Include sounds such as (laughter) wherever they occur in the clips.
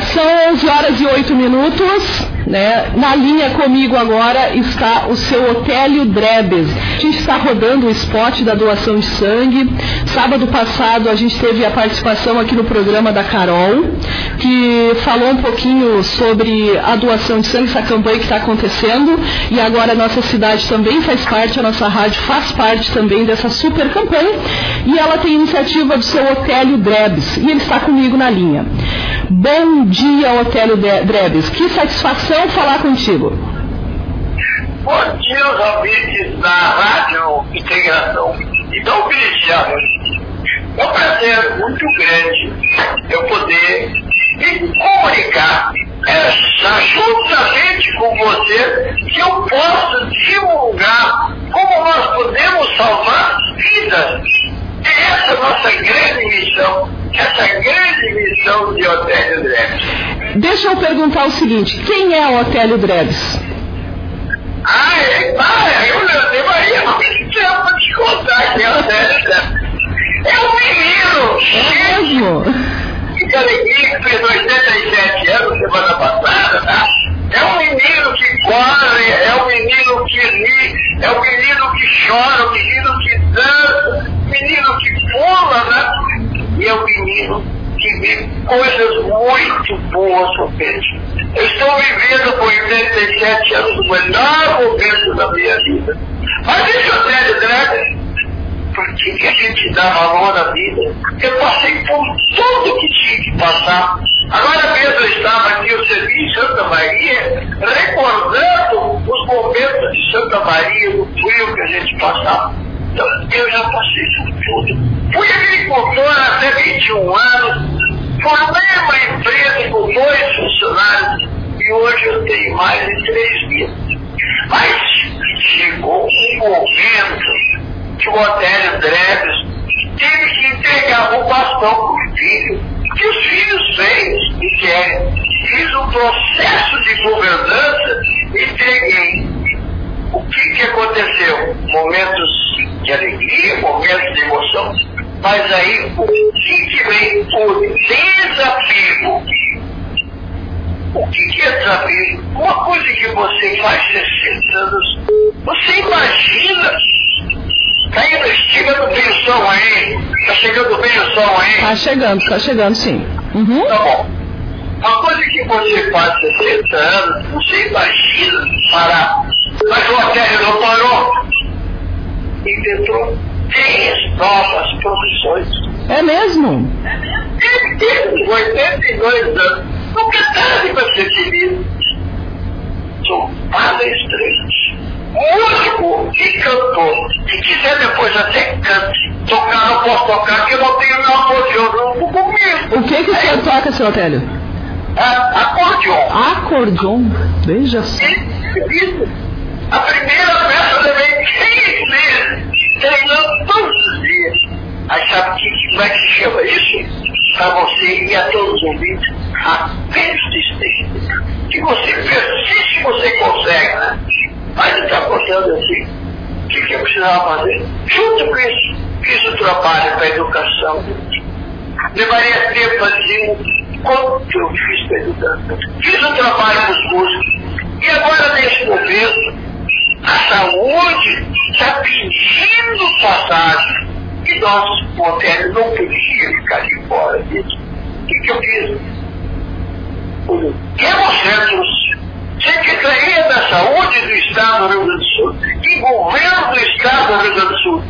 São 11 horas e 8 minutos. Né? Na linha comigo agora está o seu Otélio Drebes. A gente está rodando o spot da doação de sangue. Sábado passado a gente teve a participação aqui no programa da Carol, que falou um pouquinho sobre a doação de sangue, essa campanha que está acontecendo. E agora a nossa cidade também faz parte, a nossa rádio faz parte também dessa super campanha. E ela tem iniciativa do seu Otélio Drebes. E ele está comigo na linha. Bom dia, Otélio Drebes. Que satisfação falar contigo. Bom dia, os ouvintes da Rádio Integração e da Cristiano. É um prazer muito grande eu poder me comunicar essa, juntamente com você que eu possa divulgar como nós podemos salvar vidas. É essa a nossa grande missão, essa grande missão de Otélio Drebs. Deixa eu perguntar o seguinte, quem é o Otélio Drebs? No peito. Eu estou vivendo com 87 anos o melhor momento da minha vida. Mas deixa eu ter, Dragão, por que, a gente dá valor à vida? Eu passei por tudo que tinha que passar. Agora mesmo estava aqui, eu servi em Santa Maria, recordando os momentos de Santa Maria, do frio que a gente passava. Então, eu já passei por tudo. Fui agricultor até 21 anos, formei uma empresa com dois funcionários e hoje eu tenho mais de 3 mil. Mas chegou um momento que o Otélio Dreves teve que entregar o bastão para o filho, que os filhos fez e querem. Fiz um processo de governança e entreguei. O que, que aconteceu? Momentos de alegria, momentos de emoção, mas aí o que, vem? O desafio. O que, é desafio? Uma coisa que você faz 60 anos, você imagina Caindo estica do bem o som aí. Tá chegando bem o som aí? Tá chegando, tá chegando sim. Uhum. Tá bom. Uma coisa que você faz 60 anos, você imagina parar. Mas o hotel não parou. Inventou 10 novas profissões. É mesmo? Ele teve 82 anos. Nunca tarde para ser feliz. Sou palestrante, músico e cantor. Se quiser depois até cante. Tocar não posso tocar, porque eu não tenho meu acordeon comigo. O que, que o senhor é. toca, seu Otélio? A, acordeon. Acordeon? Veja só. Isso. A primeira peça eu levei 15 é que chama isso? Para você e a todos os ouvintes, a persistência. Se você persiste, você consegue, né? Mas está acontecendo assim. O que, que eu precisava fazer? Junto com isso, fiz o trabalho para a educação. Levaria tempo dizer quanto eu fiz para a educação. Fiz o trabalho para os músicos. E agora, nesse momento, a saúde está pedindo passagem. E nós, hotel, não podia ficar de fora disso. O que, que eu fiz? Temos centros Secretaria da Saúde do Estado do Rio Grande do Sul e governo do Estado do Rio Grande do Sul.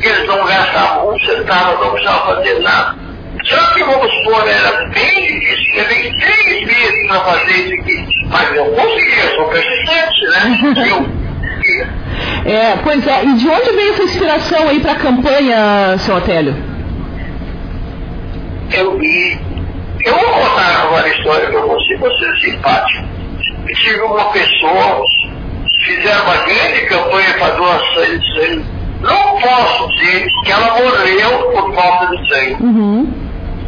Eles não gastavam um centavo, não precisavam fazer nada. Só que vamos supor, era bem difícil, levei três meses para fazer isso aqui. Mas eu consegui, eu sou persistente, né? (laughs) Eu, é, pois é, e de onde veio essa inspiração aí para a campanha, seu Otélio? Eu eu vou contar agora a história para você, você é simpático. Eu tive uma pessoa, fizeram uma grande campanha para doação de sangue. Não posso dizer que ela morreu por falta de sangue. Uhum.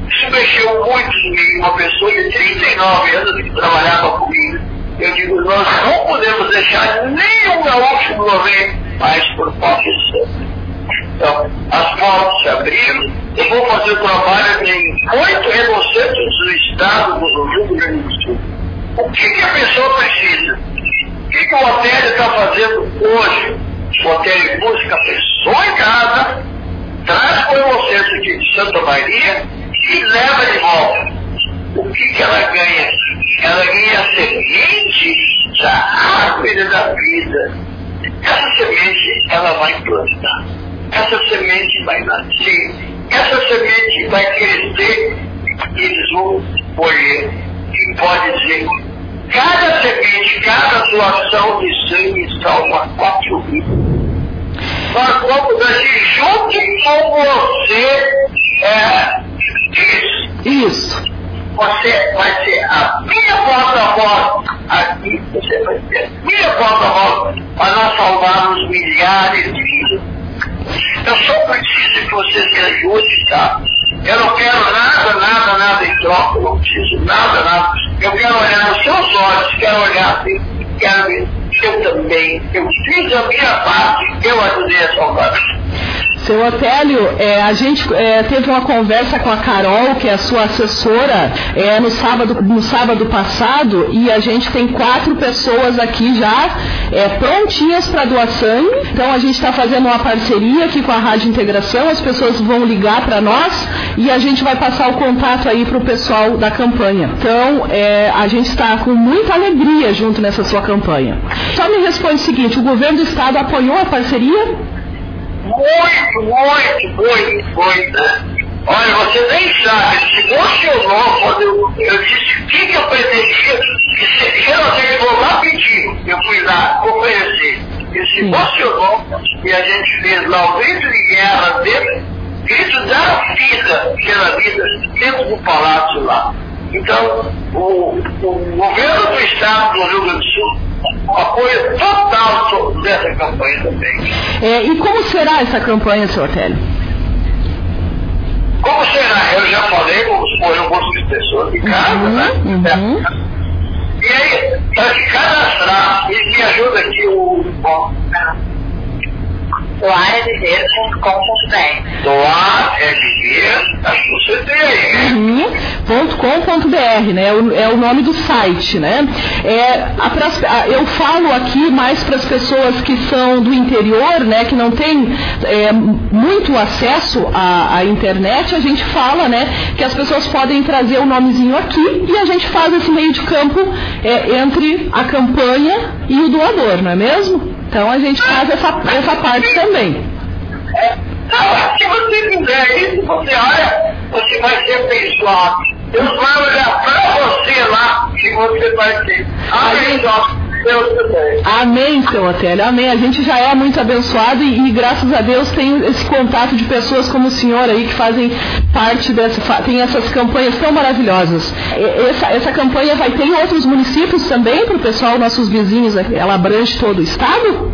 Isso mexeu muito comigo, uma pessoa de 39 anos que trabalhava comigo. Eu digo, nós não podemos deixar nenhum gaúcho morrer mais por falta ganha? Ela ganha a semente da árvore da vida. Essa semente ela vai plantar. Essa semente vai nascer. Essa semente vai crescer e eles vão colher. E pode dizer, cada semente, cada doação de sangue salva quatro vidas. Nós vamos agir junto com você é, isso. Isso. Você vai ser a minha porta-voz. Aqui você vai ser a minha porta-voz para nós salvarmos milhares de vidas. Eu só preciso que você me ajude, tá? Eu não quero nada, nada, nada em troca, não preciso nada, nada. Eu quero olhar nos seus olhos, quero olhar assim, quero ver eu também, eu fiz a minha parte, eu ajudei a salvar. Seu Otélio, é, a gente é, teve uma conversa com a Carol, que é a sua assessora, é, no, sábado, no sábado passado, e a gente tem quatro pessoas aqui já é, prontinhas para sangue. Então a gente está fazendo uma parceria aqui com a Rádio Integração, as pessoas vão ligar para nós e a gente vai passar o contato aí para o pessoal da campanha. Então é, a gente está com muita alegria junto nessa sua campanha. Só me responde o seguinte: o governo do estado apoiou a parceria? Muito, muito, muito, muito. Olha, você nem sabe, se emocionou quando eu, eu disse o que, que eu pretendia, que sei, vou lá pedir, eu fui lá oferecer. Ele se emocionou e a gente fez lá o grito de guerra dele, grito da vida, pela vida, dentro do palácio lá. Então, o, o governo do estado do Rio Grande do Sul apoio total dessa campanha também. É, e como será essa campanha, seu Otélio? Como será? Eu já falei, vamos pôr um grupo de pessoas de casa, uhum, né? Uhum. E aí, para se cadastrar, e me ajuda aqui o. Bom, doareviver.com.br doar viver, acho que você tem aí, né? Uhum. né? É o, é o nome do site, né? É, a a- eu falo aqui mais para as pessoas que são do interior, né? Que não tem é, muito acesso à, à internet, a gente fala, né? Que as pessoas podem trazer o nomezinho aqui e a gente faz esse meio de campo é, entre a campanha e o doador, não é mesmo? Então a gente faz essa, essa parte também. Não, se você fizer isso, você olha, você vai ser abençoado. Deus vai olhar para você lá e você vai ser abençoado. Deus também. Amém, seu Otélio, amém. A gente já é muito abençoado e, e graças a Deus tem esse contato de pessoas como o senhor aí que fazem parte dessa, tem essas campanhas tão maravilhosas. Essa, essa campanha vai ter em outros municípios também para o pessoal, nossos vizinhos, ela abrange todo o estado?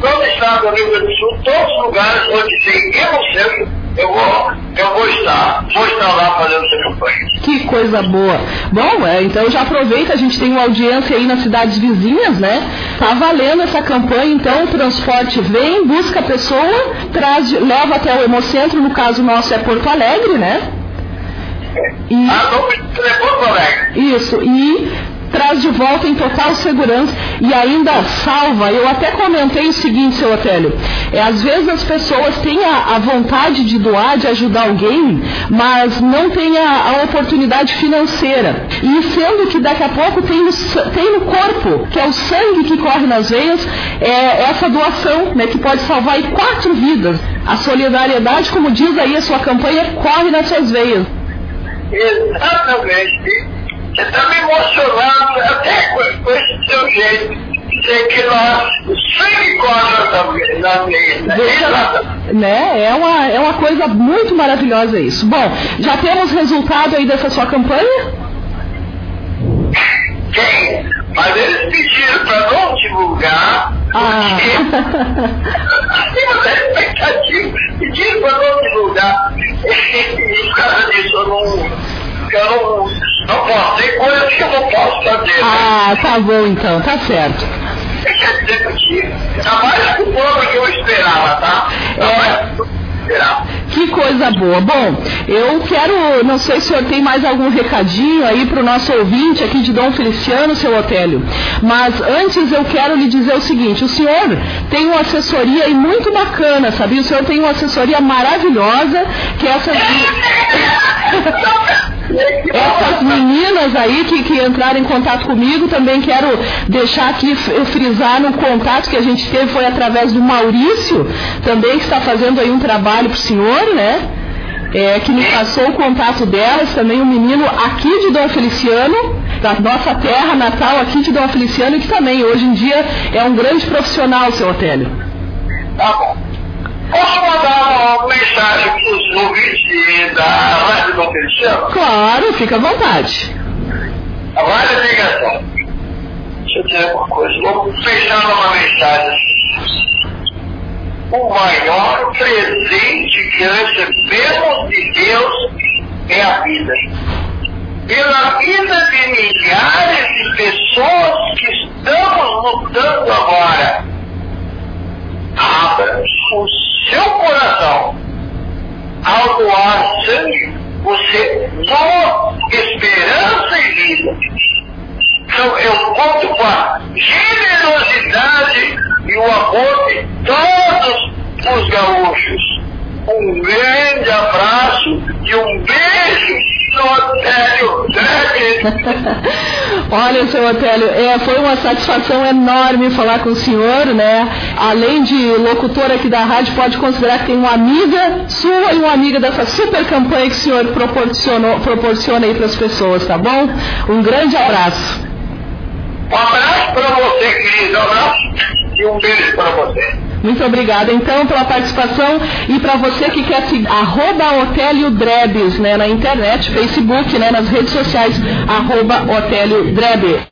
Todo o estado do Rio Grande do Sul, todos os lugares onde tem emoção, eu vou, eu vou estar, vou estar lá fazendo essa campanha. Que coisa boa. Bom, é, então já aproveita, a gente tem uma audiência aí nas cidades vizinhas, né? Tá valendo essa campanha, então o transporte vem, busca a pessoa, traz, leva até o Hemocentro, no caso nosso é Porto Alegre, né? E, Ah, não é Porto Alegre. isso, e traz de volta em total segurança e ainda salva. Eu até comentei o seguinte, seu Otélio, é, às vezes as pessoas têm a, a vontade de doar, de ajudar alguém, mas não têm a, a oportunidade financeira. E sendo que daqui a pouco tem no, tem no corpo, que é o sangue que corre nas veias, é essa doação, né, que pode salvar quatro vidas. A solidariedade, como diz aí a sua campanha, corre nas suas veias. Exatamente. Você está me emocionando até com, com esse seu jeito. Dizer que nós, sangue corre na, veia. Exatamente. Né? É, uma, é uma coisa muito maravilhosa isso. Bom, já temos resultado aí dessa sua campanha? Quem? Mas eles pediram para não divulgar. Ah. Acima da expectativa. Pediram para não divulgar. E (laughs) por causa disso eu não, eu não, não posso. Tem coisas que eu não posso fazer. né? ah, tá bom então, tá certo. Quer dizer que tá mais com o plano que eu esperava, tá? Tá É. mais- esperar. Que coisa boa. Bom, eu quero, não sei se o senhor tem mais algum recadinho aí para o nosso ouvinte aqui de Dom Feliciano, seu Otélio, mas antes eu quero lhe dizer o seguinte, o senhor tem uma assessoria aí muito bacana, sabia? O senhor tem uma assessoria maravilhosa, que é essa... (laughs) Essas meninas aí que, que entraram em contato comigo, também quero deixar aqui frisar no contato que a gente teve, foi através do Maurício, também que está fazendo aí um trabalho para o senhor, né? É, que me passou o contato delas, também um menino aqui de Dom Feliciano, da nossa terra natal aqui de Dom Feliciano, que também hoje em dia é um grande profissional, seu Otélio. Tá bom. Posso mandar uma mensagem para os ouvintes da Rádio Dom Feliciano? Claro, fica à vontade. A ligação. Deixa eu dizer uma coisa. Vou fechando uma mensagem. O maior presente que recebemos de Deus é a vida. Pela vida de milhares de pessoas que estamos lutando agora. Abra o seu coração sangue, você doa esperança e vida. Então eu conto com a generosidade e o amor de todos os gaúchos. Um grande abraço e um beijo Otélio (laughs) Olha, seu Otélio, é, foi uma satisfação enorme falar com o senhor, né? Além de locutor aqui da rádio, pode considerar que tem uma amiga sua e uma amiga dessa super campanha que o senhor proporcionou, proporciona aí para as pessoas, tá bom? Um grande abraço. Um abraço para você, querido. Um abraço e um beijo para você. Muito obrigada, então, pela participação e para você que quer seguir, arroba Otélio Drebes, né, na internet, Facebook, né, nas redes sociais, arroba Otélio Drebes.